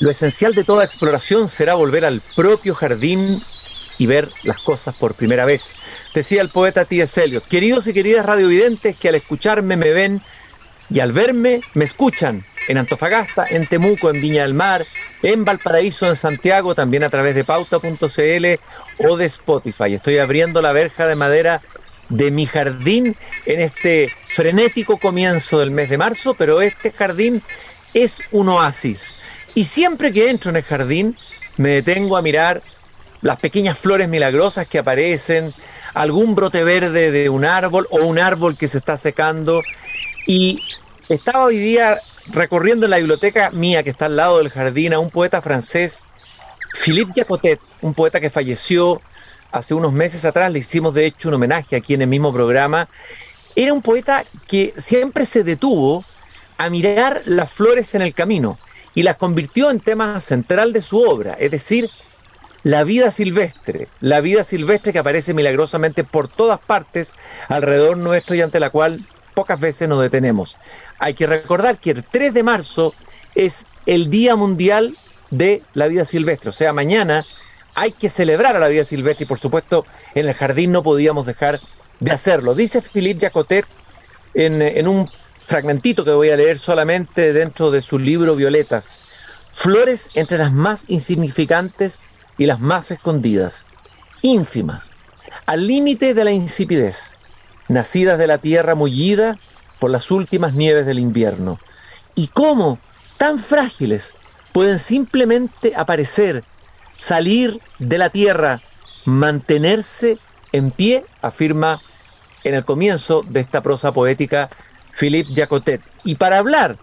Lo esencial de toda exploración será volver al propio jardín y ver las cosas por primera vez. Decía el poeta T.S. Eliot, queridos y queridas radiovidentes que al escucharme me ven y al verme me escuchan en Antofagasta, en Temuco, en Viña del Mar, en Valparaíso, en Santiago, también a través de pauta.cl o de Spotify. Estoy abriendo la verja de madera de mi jardín en este frenético comienzo del mes de marzo, pero este jardín es un oasis. Y siempre que entro en el jardín, me detengo a mirar las pequeñas flores milagrosas que aparecen, algún brote verde de un árbol o un árbol que se está secando. Y estaba hoy día recorriendo en la biblioteca mía que está al lado del jardín a un poeta francés, Philippe Jacotet, un poeta que falleció hace unos meses atrás, le hicimos de hecho un homenaje aquí en el mismo programa. Era un poeta que siempre se detuvo a mirar las flores en el camino y las convirtió en tema central de su obra, es decir, la vida silvestre, la vida silvestre que aparece milagrosamente por todas partes alrededor nuestro y ante la cual pocas veces nos detenemos. Hay que recordar que el 3 de marzo es el Día Mundial de la Vida Silvestre, o sea, mañana hay que celebrar a la vida silvestre y por supuesto en el jardín no podíamos dejar de hacerlo. Dice Philippe Jacotet en, en un fragmentito que voy a leer solamente dentro de su libro Violetas, flores entre las más insignificantes y las más escondidas, ínfimas, al límite de la insipidez, nacidas de la tierra mullida por las últimas nieves del invierno. ¿Y cómo, tan frágiles, pueden simplemente aparecer, salir de la tierra, mantenerse en pie, afirma en el comienzo de esta prosa poética Philippe Jacotet. Y para hablar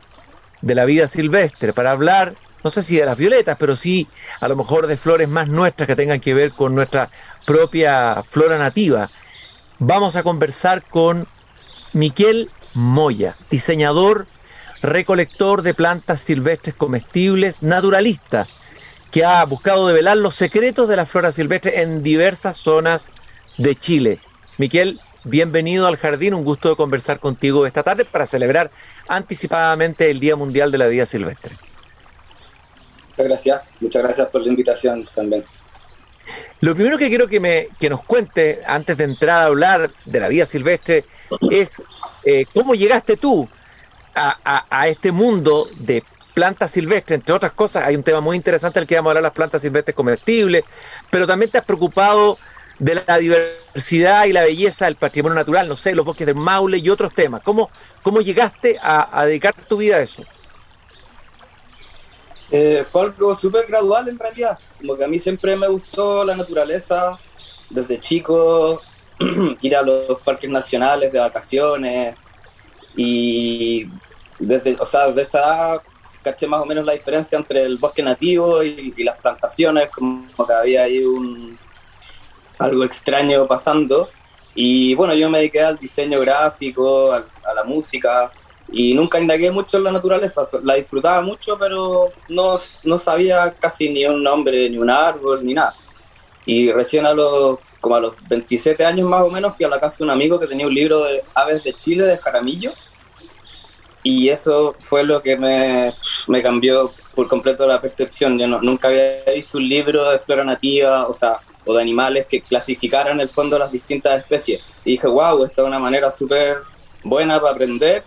de la vida silvestre, para hablar no sé si de las violetas, pero sí a lo mejor de flores más nuestras que tengan que ver con nuestra propia flora nativa. Vamos a conversar con Miquel Moya, diseñador, recolector de plantas silvestres comestibles, naturalista, que ha buscado develar los secretos de la flora silvestre en diversas zonas de Chile. Miquel, bienvenido al jardín, un gusto de conversar contigo esta tarde para celebrar anticipadamente el Día Mundial de la Vida Silvestre. Muchas gracias, muchas gracias por la invitación también. Lo primero que quiero que, me, que nos cuente antes de entrar a hablar de la vida silvestre es eh, cómo llegaste tú a, este mundo de plantas silvestres, entre otras cosas, hay un tema muy interesante al que vamos a hablar, las plantas silvestres comestibles, pero también te has preocupado de la diversidad y la belleza del patrimonio natural, no sé, los bosques del Maule y otros temas. ¿Cómo, cómo llegaste a, a dedicar tu vida a eso? Eh, fue algo súper gradual en realidad, como que a mí siempre me gustó la naturaleza, desde chico, ir a los parques nacionales de vacaciones y desde, o sea, desde esa edad caché más o menos la diferencia entre el bosque nativo y, las plantaciones, como que había ahí un algo extraño pasando. Y bueno, yo me dediqué al diseño gráfico, a la música, y nunca indagué mucho en la naturaleza, la disfrutaba mucho, pero no, no sabía casi ni un nombre, ni un árbol, ni nada. Y recién a los, como a los 27 años más o menos fui a la casa de un amigo que tenía un libro de aves de Chile, de Jaramillo, y eso fue lo que me, me cambió por completo la percepción. Yo nunca había visto un libro de flora nativa, o sea, o de animales que clasificaran en el fondo las distintas especies. Y dije, wow, esta es una manera súper buena para aprender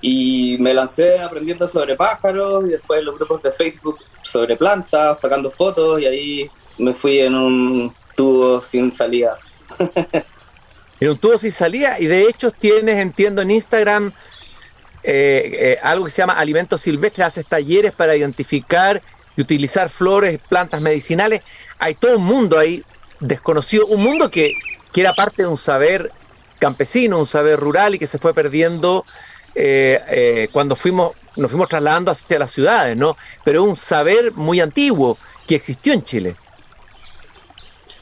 y me lancé aprendiendo sobre pájaros y después los grupos de Facebook sobre plantas, sacando fotos y ahí me fui en un tubo sin salida. en un tubo sin salida y de hecho tienes, entiendo, en Instagram eh, eh, algo que se llama alimentos silvestres, haces talleres para identificar y utilizar flores, plantas medicinales. Hay todo un mundo ahí desconocido, un mundo que, que era parte de un saber campesino, un saber rural y que se fue perdiendo eh, eh, cuando fuimos, nos fuimos trasladando hacia las ciudades, ¿no? Pero un saber muy antiguo que existió en Chile.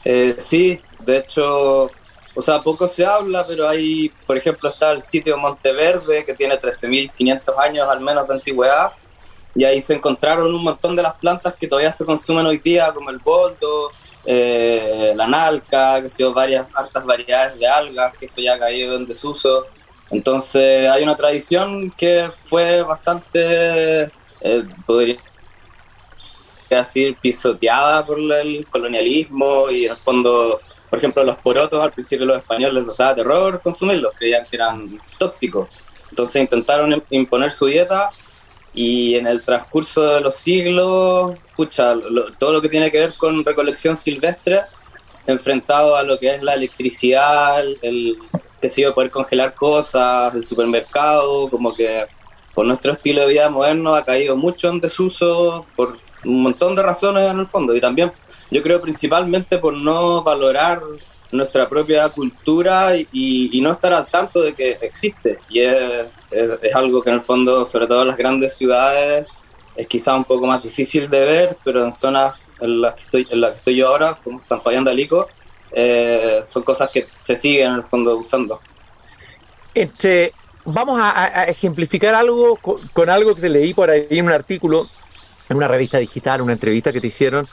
Eh, sí, de hecho, o sea, poco se habla, pero hay, por ejemplo, está el sitio Monteverde, que tiene 13.500 años al menos de antigüedad, y ahí se encontraron un montón de las plantas que todavía se consumen hoy día, como el boldo, la nalca, que son varias, hartas variedades de algas, que eso ya ha caído en desuso. Entonces hay una tradición que fue bastante, eh, podría así pisoteada por el colonialismo y en el fondo, por ejemplo, los porotos al principio los españoles les daba terror consumirlos, creían que eran tóxicos. Entonces intentaron imponer su dieta y en el transcurso de los siglos, pucha, todo lo que tiene que ver con recolección silvestre, enfrentado a lo que es la electricidad, el, que se iba a poder congelar cosas, el supermercado, como que por nuestro estilo de vida moderno ha caído mucho en desuso por un montón de razones en el fondo. Y también yo creo principalmente por no valorar nuestra propia cultura y, no estar al tanto de que existe. Y es es, algo que en el fondo, sobre todo en las grandes ciudades, es quizá un poco más difícil de ver, pero en zonas en las que estoy, en las que estoy yo ahora, como San Fabián de Alico, eh, son cosas que se siguen en el fondo usando. Este, vamos a, ejemplificar algo con, algo que te leí por ahí en un artículo, en una revista digital, una entrevista que te hicieron,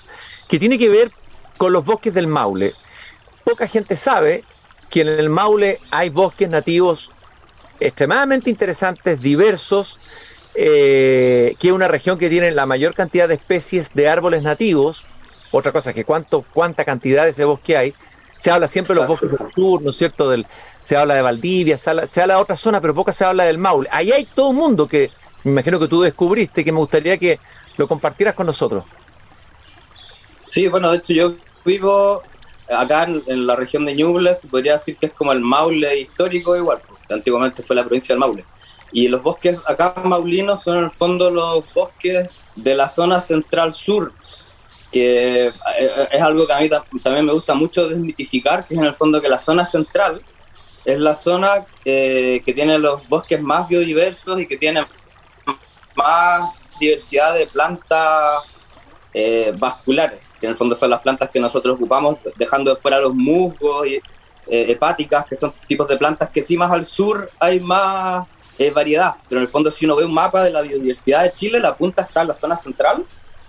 que tiene que ver con los bosques del Maule. Poca gente sabe que en el Maule hay bosques nativos extremadamente interesantes, diversos, eh, que es una región que tiene la mayor cantidad de especies de árboles nativos. Otra cosa es que cuánto, cuánta cantidad de ese bosque hay. Se habla siempre de los bosques del sur, ¿no es cierto? Del, se habla de Valdivia, se habla, se habla de otra zona, pero poca se habla del Maule. Ahí hay todo un mundo que me imagino que tú descubriste, que me gustaría que lo compartieras con nosotros. Sí, bueno, de hecho yo vivo acá en, la región de Ñuble, podría decir que es como el Maule histórico igual antiguamente fue la provincia del Maule. Y los bosques acá maulinos son en el fondo los bosques de la zona central sur, que eh, es algo que a mí también me gusta mucho desmitificar, que es en el fondo que la zona central es la zona eh, que tiene los bosques más biodiversos y que tiene más diversidad de plantas eh, vasculares, que en el fondo son las plantas que nosotros ocupamos, dejando de fuera los musgos y, eh, hepáticas, que son tipos de plantas que sí más al sur hay más eh, variedad, pero en el fondo si uno ve un mapa de la biodiversidad de Chile, la punta está en la zona central,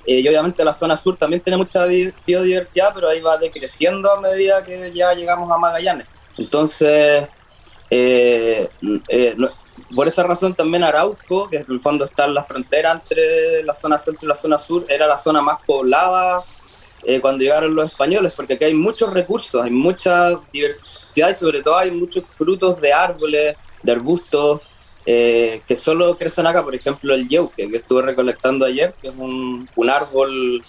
eh, y obviamente la zona sur también tiene mucha biodiversidad, pero ahí va decreciendo a medida que ya llegamos a Magallanes. Entonces, por esa razón también Arauco, que en el fondo está en la frontera entre la zona centro y la zona sur, era la zona más poblada eh, cuando llegaron los españoles, porque aquí hay muchos recursos, hay mucha diversidad y sobre todo hay muchos frutos de árboles, de arbustos, eh, que solo crecen acá, por ejemplo el yeuque, que estuve recolectando ayer, que es un, un árbol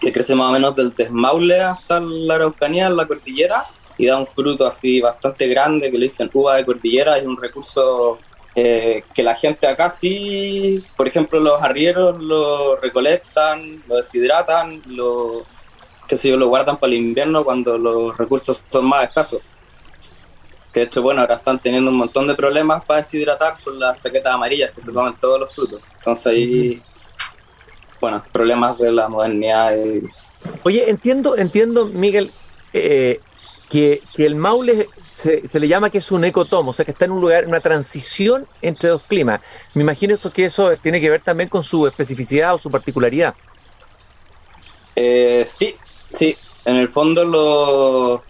que crece más o menos del Desmaule hasta la Araucanía, en la cordillera, y da un fruto así bastante grande que le dicen uva de cordillera, es un recurso eh, que la gente acá sí, por ejemplo, los arrieros lo recolectan, lo deshidratan, lo, que sé yo, lo guardan para el invierno cuando los recursos son más escasos. Que de hecho, bueno, ahora están teniendo un montón de problemas para deshidratar por las chaquetas amarillas que se comen todos los frutos. Entonces ahí, bueno, problemas de la modernidad. Oye, entiendo, entiendo, Miguel, eh, que, que el Maule se, le llama que es un ecotomo, o sea que está en un lugar, una transición entre dos climas. Me imagino eso que eso tiene que ver también con su especificidad o su particularidad. Eh, sí, sí. En el fondo, lo,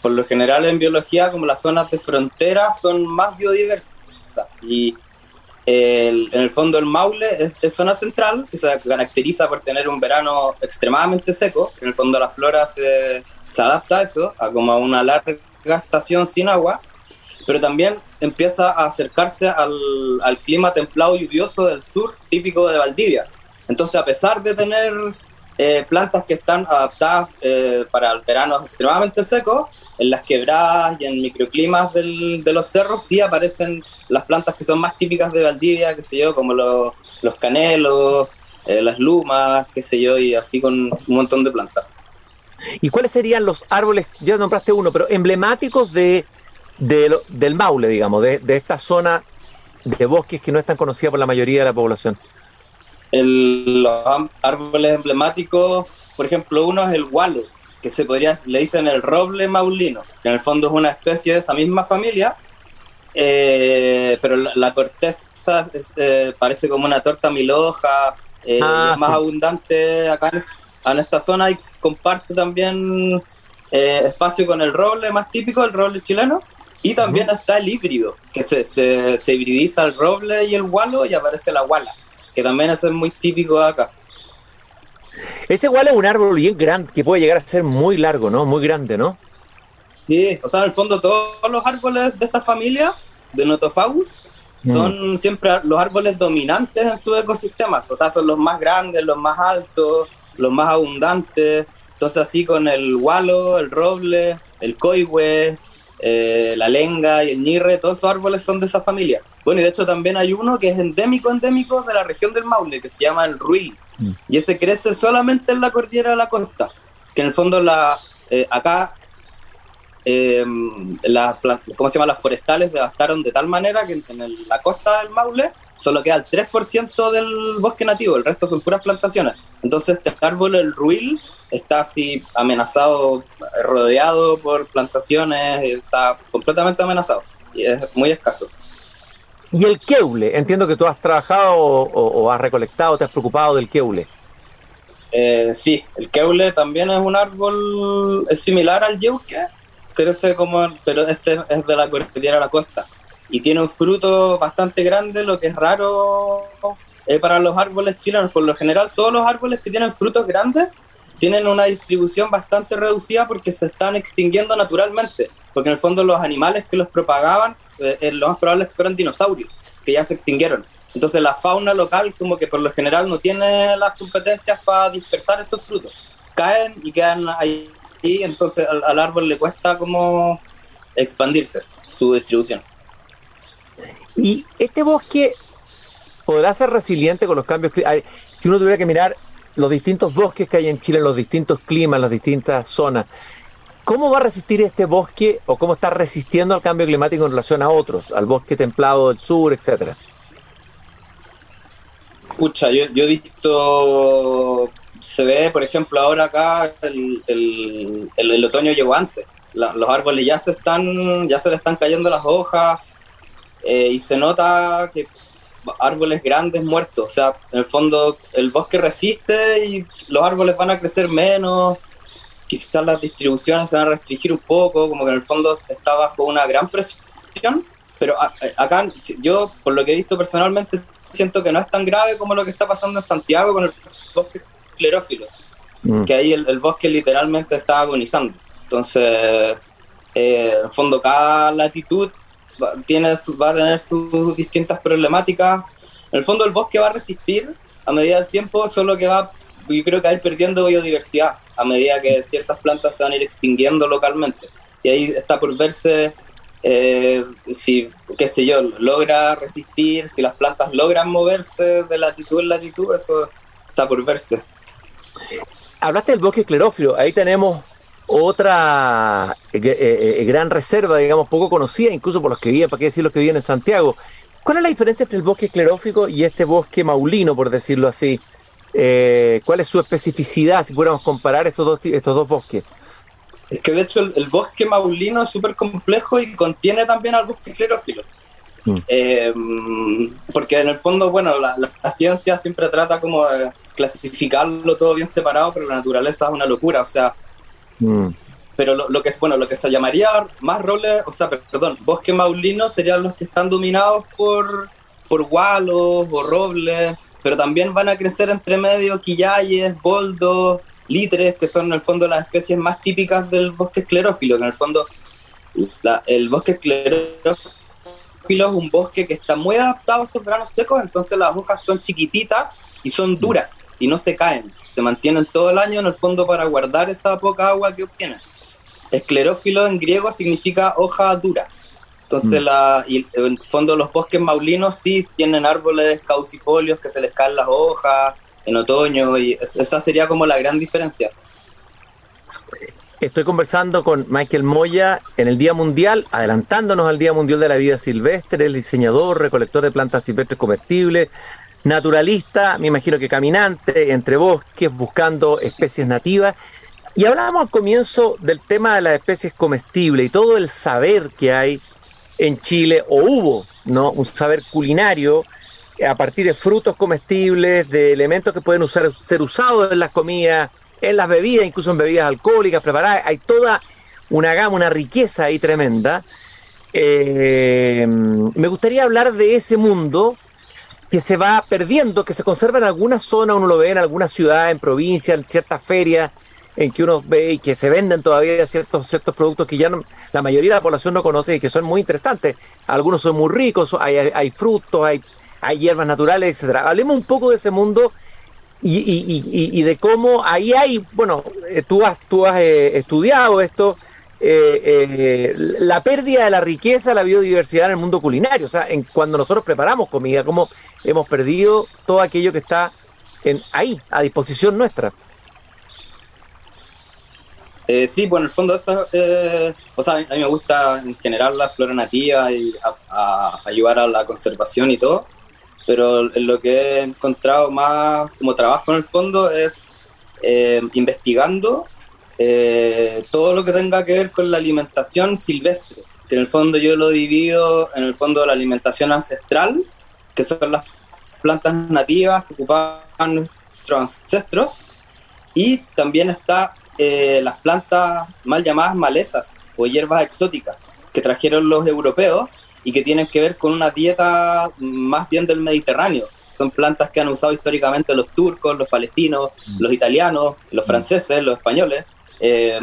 por lo general en biología, como las zonas de frontera son más biodiversas. Y en el fondo el Maule es, zona central, que se caracteriza por tener un verano extremadamente seco. En el fondo la flora se, se adapta a eso, a como a una larga estación sin agua, pero también empieza a acercarse al, al clima templado lluvioso del sur, típico de Valdivia. Entonces, a pesar de tener eh, plantas que están adaptadas eh, para el verano extremadamente seco, en las quebradas y en microclimas del, de los cerros sí aparecen las plantas que son más típicas de Valdivia, qué sé yo, como los, los canelos, eh, las lumas, qué sé yo, y así con un montón de plantas. ¿Y cuáles serían los árboles, ya nombraste uno, pero emblemáticos de, del Maule, digamos, de, esta zona de bosques que no es tan conocida por la mayoría de la población? los árboles emblemáticos, por ejemplo, uno es el gualo, que se podría, le dicen el roble maulino, que en el fondo es una especie de esa misma familia, eh, pero la, corteza eh, parece como una torta miloja, eh, ah, más abundante acá en esta zona y comparte también eh, espacio con el roble más típico, el roble chileno. Y también está el híbrido, que se, se, hibridiza el roble y el gualo y aparece la guala, que también es muy típico de acá. Ese igual es un árbol bien grande, que puede llegar a ser muy largo, ¿no? Muy grande, ¿no? Sí, o sea, en el fondo todos los árboles de esa familia, de Notofagus, mm. son siempre los árboles dominantes en su ecosistema. O sea, son los más grandes, los más altos, los más abundantes. Entonces así con el gualo, el roble, el coihue, eh, la lenga y el ñirre, todos esos árboles son de esa familia. Bueno, y de hecho también hay uno que es endémico, endémico de la región del Maule, que se llama el ruil. Mm. Y ese crece solamente en la cordillera de la costa. Que en el fondo la, eh, acá eh, las, ¿cómo se llama? las forestales devastaron de tal manera que en, la costa del Maule solo queda el 3% del bosque nativo, el resto son puras plantaciones. Entonces este árbol, el ruil, está así amenazado, rodeado por plantaciones, está completamente amenazado y es muy escaso. Y el keule, entiendo que tú has trabajado o, has recolectado, te has preocupado del keule. Eh, sí, el keule también es un árbol, es similar al yeuque, crece como, pero este es de la cordillera a la costa y tiene un fruto bastante grande, lo que es raro eh, para los árboles chilenos. Por lo general, todos los árboles que tienen frutos grandes tienen una distribución bastante reducida porque se están extinguiendo naturalmente, porque en el fondo los animales que los propagaban, eh, lo más probable es que fueran dinosaurios, que ya se extinguieron. Entonces la fauna local como que por lo general no tiene las competencias para dispersar estos frutos. Caen y quedan ahí, y entonces al, árbol le cuesta como expandirse su distribución. Y este bosque podrá ser resiliente con los cambios climáticos. Si uno tuviera que mirar los distintos bosques que hay en Chile, los distintos climas, las distintas zonas. ¿Cómo va a resistir este bosque o cómo está resistiendo al cambio climático en relación a otros, al bosque templado del sur, etcétera? Pucha, yo, he visto, se ve, por ejemplo, ahora acá el, el, otoño llegó antes. los árboles ya se están, ya se le están cayendo las hojas eh, y se nota que árboles grandes muertos. O sea, en el fondo el bosque resiste y los árboles van a crecer menos. Quizás las distribuciones se van a restringir un poco, como que en el fondo está bajo una gran presión. Pero acá, yo, por lo que he visto personalmente, siento que no es tan grave como lo que está pasando en Santiago con el bosque clerófilo. Mm. Que ahí el, bosque literalmente está agonizando. Entonces, eh, en el fondo, cada latitud tiene va a tener sus distintas problemáticas. En el fondo el bosque va a resistir a medida del tiempo, solo que va, yo creo que va a ir perdiendo biodiversidad a medida que ciertas plantas se van a ir extinguiendo localmente. Y ahí está por verse eh, si, qué sé yo, logra resistir, si las plantas logran moverse de latitud en latitud, eso está por verse. Hablaste del bosque esclerófilo, ahí tenemos otra eh, eh, eh, gran reserva, digamos, poco conocida, incluso por los que viven, para qué decir los que viven en Santiago. ¿Cuál es la diferencia entre el bosque esclerófico y este bosque maulino, por decirlo así? ¿Cuál es su especificidad, si pudiéramos comparar estos dos, estos dos bosques? Es que de hecho el, bosque maulino es súper complejo y contiene también al bosque esclerófilo. Mm. porque en el fondo, bueno, la, la, ciencia siempre trata como de clasificarlo todo bien separado, pero la naturaleza es una locura. O sea, Mm. Pero lo, que es bueno, lo que se llamaría más roles, o sea, perdón, bosque maulino serían los que están dominados por, por gualos o robles, pero también van a crecer entre medio quillayes, boldos, litres, que son en el fondo las especies más típicas del bosque esclerófilo, que en el fondo el bosque esclerófilo es un bosque que está muy adaptado a estos granos secos, entonces las hojas son chiquititas y son duras y no se caen, se mantienen todo el año en el fondo para guardar esa poca agua que obtienen. Esclerófilo en griego significa hoja dura. Entonces, mm. la, y en el fondo los bosques maulinos sí tienen árboles caucifolios que se les caen las hojas en otoño y esa sería como la gran diferencia. Estoy conversando con Michael Moya en el Día Mundial, adelantándonos al Día Mundial de la Vida Silvestre, el diseñador, recolector de plantas silvestres comestibles, naturalista, me imagino que caminante entre bosques, buscando especies nativas. Y hablábamos al comienzo del tema de las especies comestibles y todo el saber que hay en Chile, o hubo, ¿no? Un saber culinario a partir de frutos comestibles, de elementos que pueden ser usados en las comidas, en las bebidas, incluso en bebidas alcohólicas preparadas. Hay toda una gama, una riqueza ahí tremenda. Eh, me gustaría hablar de ese mundo que se va perdiendo, que se conserva en alguna zona, uno lo ve en alguna ciudad, en provincia, en ciertas ferias, en que uno ve y que se venden todavía ciertos, ciertos productos que ya la mayoría de la población no conoce y que son muy interesantes. Algunos son muy ricos, hay, frutos, hay, hay hierbas naturales, etcétera. Hablemos un poco de ese mundo y, de cómo ahí hay, bueno, eh, tú has, tú has eh, estudiado esto, eh, la pérdida de la riqueza, la biodiversidad en el mundo culinario. O sea, en, cuando nosotros preparamos comida, cómo hemos perdido todo aquello que está en, ahí, a disposición nuestra. Eh, sí, bueno, en el fondo, eh, o sea, a mí me gusta en general la flora nativa y a, ayudar a la conservación y todo, pero lo que he encontrado más como trabajo en el fondo es eh, todo lo que tenga que ver con la alimentación silvestre, que en el fondo yo lo divido en el fondo de la alimentación ancestral, que son las plantas nativas que ocupaban nuestros ancestros, y también está eh, las plantas mal llamadas malezas o hierbas exóticas que trajeron los europeos y que tienen que ver con una dieta más bien del Mediterráneo. Son plantas que han usado históricamente los turcos, los palestinos, mm. los italianos, los mm. franceses, los españoles. Eh,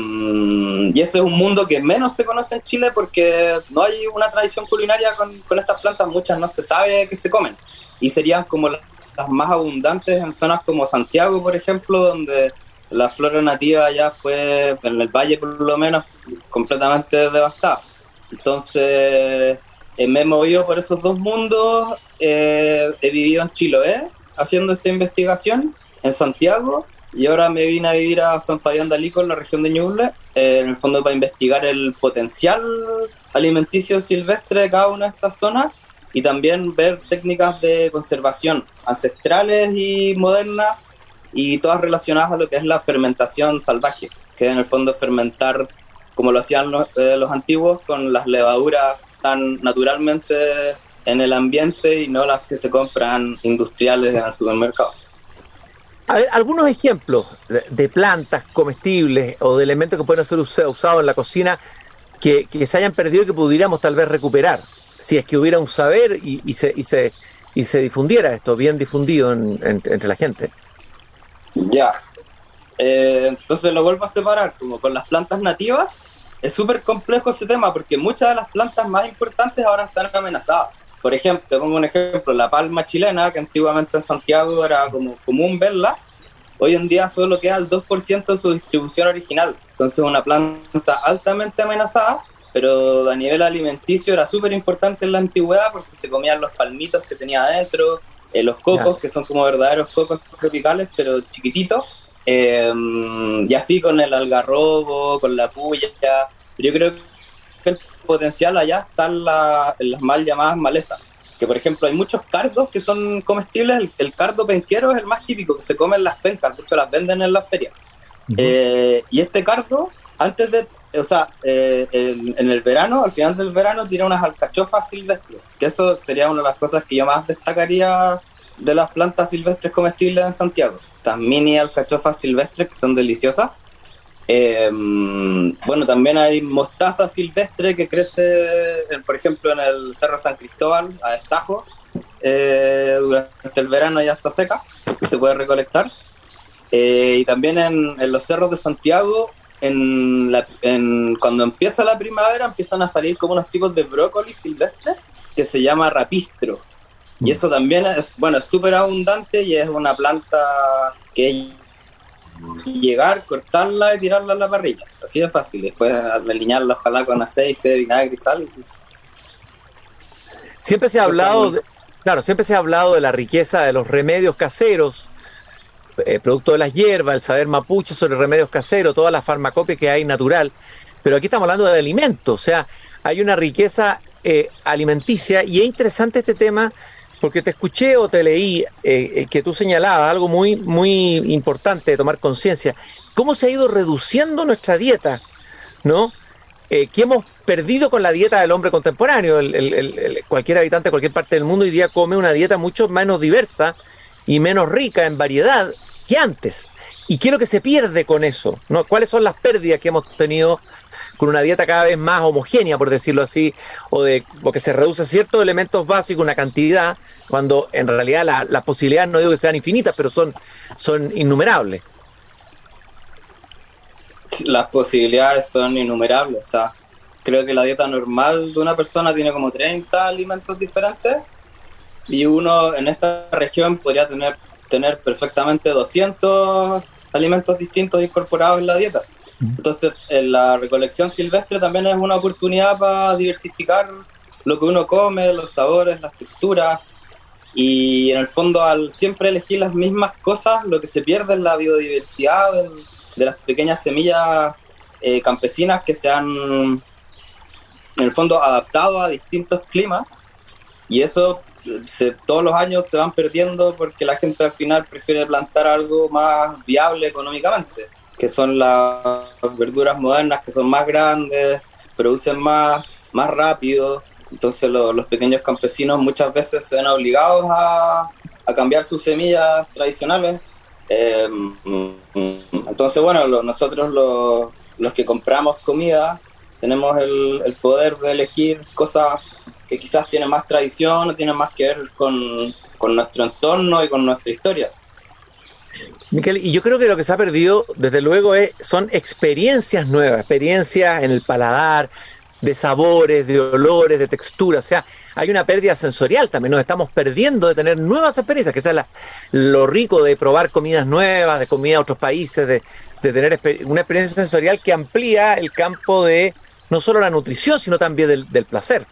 y ese es un mundo que menos se conoce en Chile porque no hay una tradición culinaria con, con estas plantas, muchas no se sabe que se comen. Y serían como las más abundantes en zonas como Santiago, por ejemplo, donde la flora nativa ya fue, en el valle por lo menos, completamente devastada. Entonces, eh, me he movido por esos dos mundos, eh, he vivido en Chiloé haciendo esta investigación, en Santiago, y ahora me vine a vivir a San Fabián de Alico, en la región de Ñuble, en el fondo para investigar el potencial alimenticio silvestre de cada una de estas zonas y también ver técnicas de conservación ancestrales y modernas y todas relacionadas a lo que es la fermentación salvaje, que en el fondo fermentar como lo hacían eh, los antiguos con las levaduras tan naturalmente en el ambiente y no las que se compran industriales en el supermercado. A ver, algunos ejemplos de, plantas comestibles o de elementos que pueden ser usados en la cocina que, que, se hayan perdido y que pudiéramos tal vez recuperar, si es que hubiera un saber y, se, y, se, y se difundiera esto bien difundido entre la gente. Ya. Eh, entonces lo vuelvo a separar, como con las plantas nativas, es súper complejo ese tema porque muchas de las plantas más importantes ahora están amenazadas. Por ejemplo, te pongo un ejemplo, la palma chilena, que antiguamente en Santiago era como común verla, hoy en día solo queda el 2% de su distribución original. Entonces una planta altamente amenazada, pero a nivel alimenticio era súper importante en la antigüedad porque se comían los palmitos que tenía adentro, eh, los cocos, que son como verdaderos cocos tropicales, pero chiquititos, em, y así con el algarrobo, con la puya. Yo creo potencial allá está en, las mal llamadas malezas. Que por ejemplo hay muchos cardos que son comestibles. El, cardo penquero es el más típico, que se come en las pencas, de hecho las venden en las ferias. Eh, y este cardo, antes de o sea, eh, en, el verano, al final del verano, tiene unas alcachofas silvestres, que eso sería una de las cosas que yo más destacaría de las plantas silvestres comestibles en Santiago. Estas mini alcachofas silvestres que son deliciosas. Em, bueno, también hay mostaza silvestre que crece, por ejemplo, en el Cerro San Cristóbal, a destajo. Eh, durante el verano ya está seca, que se puede recolectar. Eh, y también en, en, los cerros de Santiago en, cuando empieza la primavera empiezan a salir como unos tipos de brócoli silvestre que se llama rapistro. Y eso también es, bueno, es súper abundante y es una planta que llegar, cortarla y tirarla a la parrilla. Así de fácil. Después alinearla ojalá con aceite, vinagre y sal. Siempre se ha hablado, claro, siempre se ha hablado de la riqueza de los remedios caseros eh, producto de las hierbas, el saber mapuche sobre remedios caseros, toda la farmacopia que hay natural. Pero aquí estamos hablando de alimentos, o sea, hay una riqueza eh, alimenticia y es interesante este tema porque te escuché o te leí eh, que tú señalabas algo muy, muy importante de tomar conciencia. ¿Cómo se ha ido reduciendo nuestra dieta? ¿No? Eh, hemos perdido con la dieta del hombre contemporáneo. cualquier habitante de cualquier parte del mundo hoy día come una dieta mucho menos diversa y menos rica en variedad que antes. ¿Y qué es lo que se pierde con eso? ¿no? ¿Cuáles son las pérdidas que hemos tenido con una dieta cada vez más homogénea, por decirlo así, o de o que se reduce ciertos elementos básicos, una cantidad, cuando en realidad las posibilidades no digo que sean infinitas, pero son, son innumerables? Las posibilidades son innumerables. O sea, creo que la dieta normal de una persona tiene como 30 alimentos diferentes y uno en esta región podría tener, tener perfectamente 200 alimentos distintos incorporados en la dieta. Entonces, en la recolección silvestre también es una oportunidad para diversificar lo que uno come, los sabores, las texturas. Y en el fondo, al siempre elegir las mismas cosas, lo que se pierde es la biodiversidad de, las pequeñas semillas eh, campesinas que se han, en el fondo, adaptado a distintos climas. Y eso se, todos los años se van perdiendo porque la gente al final prefiere plantar algo más viable económicamente, que son las verduras modernas que son más grandes, producen más, más rápido. Entonces los pequeños campesinos muchas veces se ven obligados a, a cambiar sus semillas tradicionales. Eh, entonces, bueno, nosotros los, los que compramos comida tenemos el, el poder de elegir cosas que quizás tiene más tradición o tiene más que ver con, nuestro entorno y con nuestra historia. Miquel, y yo creo que lo que se ha perdido, desde luego, es, son experiencias nuevas, experiencias en el paladar, de sabores, de olores, de texturas. O sea, hay una pérdida sensorial también. Nos estamos perdiendo de tener nuevas experiencias, que es lo rico de probar comidas nuevas, de comida de otros países, de, de tener una experiencia sensorial que amplía el campo de no solo la nutrición, sino también del, del placer.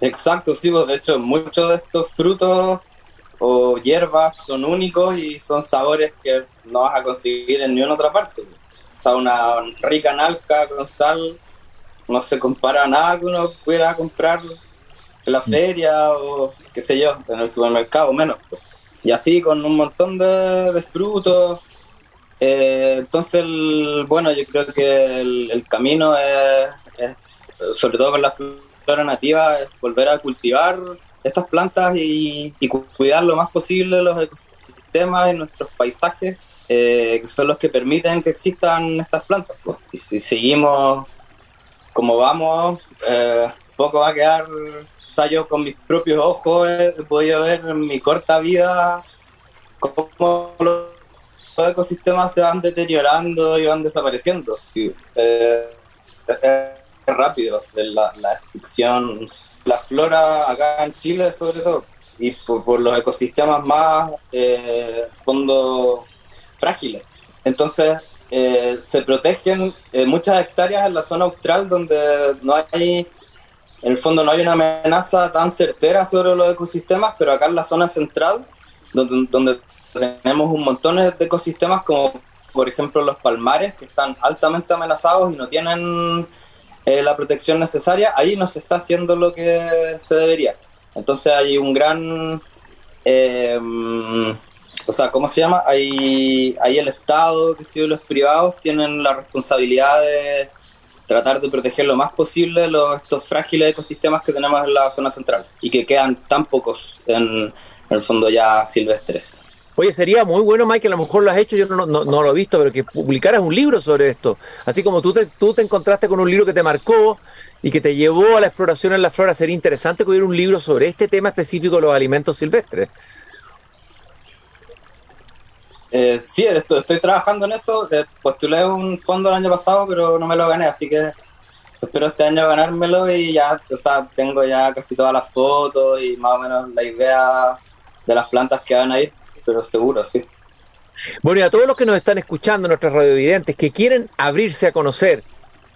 Exacto, sí, pues de hecho muchos de estos frutos o hierbas son únicos y son sabores que no vas a conseguir en ninguna otra parte. O sea, una rica nalca con sal no se compara a nada que uno pudiera comprar en la mm. feria o qué sé yo, en el supermercado menos. Y así con un montón de, frutos. Eh, entonces, bueno, yo creo que el, camino es, sobre todo con la fruta, nativa es volver a cultivar estas plantas y, cuidar lo más posible los ecosistemas y nuestros paisajes, eh, que son los que permiten que existan estas plantas. Y si seguimos como vamos, eh, poco va a quedar. O sea, yo con mis propios ojos he podido ver en mi corta vida cómo los, ecosistemas se van deteriorando y van desapareciendo. Sí, eh, rápido de la, destrucción, la flora acá en Chile sobre todo, y por, los ecosistemas más eh, fondo frágiles. Entonces, eh, se protegen eh, muchas hectáreas en la zona austral donde no hay, en el fondo no hay una amenaza tan certera sobre los ecosistemas, pero acá en la zona central, donde, donde tenemos un montón de ecosistemas como por ejemplo los palmares, que están altamente amenazados y no tienen eh, la protección necesaria, ahí no se está haciendo lo que se debería. Entonces hay un gran, eh, o sea, ¿cómo se llama? Hay, hay el Estado, que si los privados tienen la responsabilidad de tratar de proteger lo más posible los, estos frágiles ecosistemas que tenemos en la zona central y que quedan tan pocos en el fondo ya silvestres. Oye, sería muy bueno, Mike, a lo mejor lo has hecho, yo no, lo he visto, pero que publicaras un libro sobre esto. Así como tú te, tú te encontraste con un libro que te marcó y que te llevó a la exploración en la flora, sería interesante que un libro sobre este tema específico de los alimentos silvestres. Eh, sí, esto, estoy trabajando en eso. Eh, postulé un fondo el año pasado, pero no me lo gané, así que espero este año ganármelo y ya, o sea, tengo ya casi todas las fotos y más o menos la idea de las plantas que van a ir pero seguro, sí. Bueno, y a todos los que nos están escuchando, nuestros radiovidentes, que quieren abrirse a conocer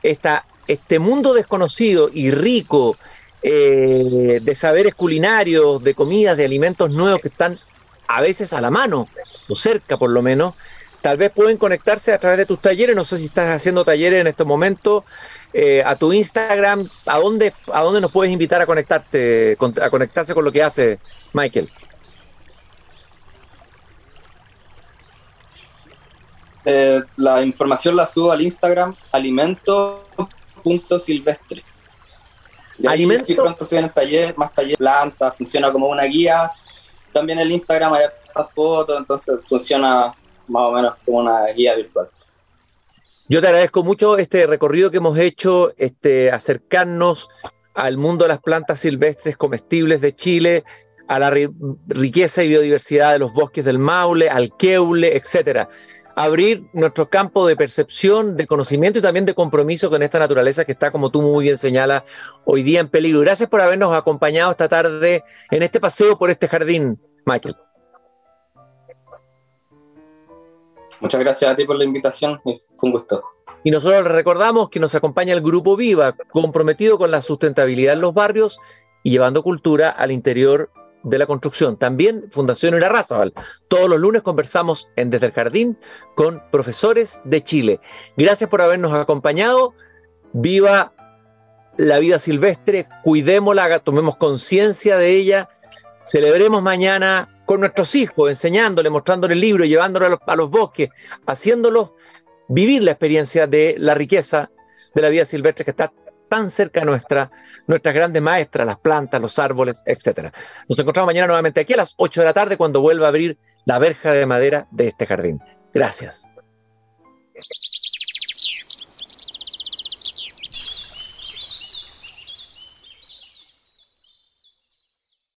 esta, este mundo desconocido y rico eh, de saberes culinarios, de comidas, de alimentos nuevos que están a veces a la mano, o cerca por lo menos, tal vez pueden conectarse a través de tus talleres. No sé si estás haciendo talleres en este momento. Eh, a tu Instagram, ¿a dónde, ¿a dónde nos puedes invitar a conectarte, a conectarse con lo que hace Michael? Eh, la información la subo al Instagram alimento.silvestre. Alimento. Si pronto se vienen talleres, más talleres, plantas, funciona como una guía. También el Instagram hay fotos, entonces funciona más o menos como una guía virtual. Yo te agradezco mucho este recorrido que hemos hecho, este, acercarnos al mundo de las plantas silvestres comestibles de Chile, a la riqueza y biodiversidad de los bosques del Maule, al Queule, etcétera. Abrir nuestro campo de percepción, de conocimiento y también de compromiso con esta naturaleza que está, como tú muy bien señalas, hoy día en peligro. Gracias por habernos acompañado esta tarde en este paseo por este jardín, Michael. Muchas gracias a ti por la invitación, fue un gusto. Y nosotros recordamos que nos acompaña el Grupo Viva, comprometido con la sustentabilidad en los barrios y llevando cultura al interior de la construcción. También Fundación Irarrázaval. Todos los lunes conversamos en Desde el Jardín con profesores de Chile. Gracias por habernos acompañado. Viva la vida silvestre, cuidémosla, tomemos conciencia de ella, celebremos mañana con nuestros hijos, enseñándoles, mostrándoles el libro, llevándolos a los, a los bosques, haciéndolos vivir la experiencia de la riqueza de la vida silvestre que está tan cerca nuestra, nuestras grandes maestras, las plantas, los árboles, etc. Nos encontramos mañana nuevamente aquí a las 8 de la tarde cuando vuelva a abrir la verja de madera de este jardín. Gracias.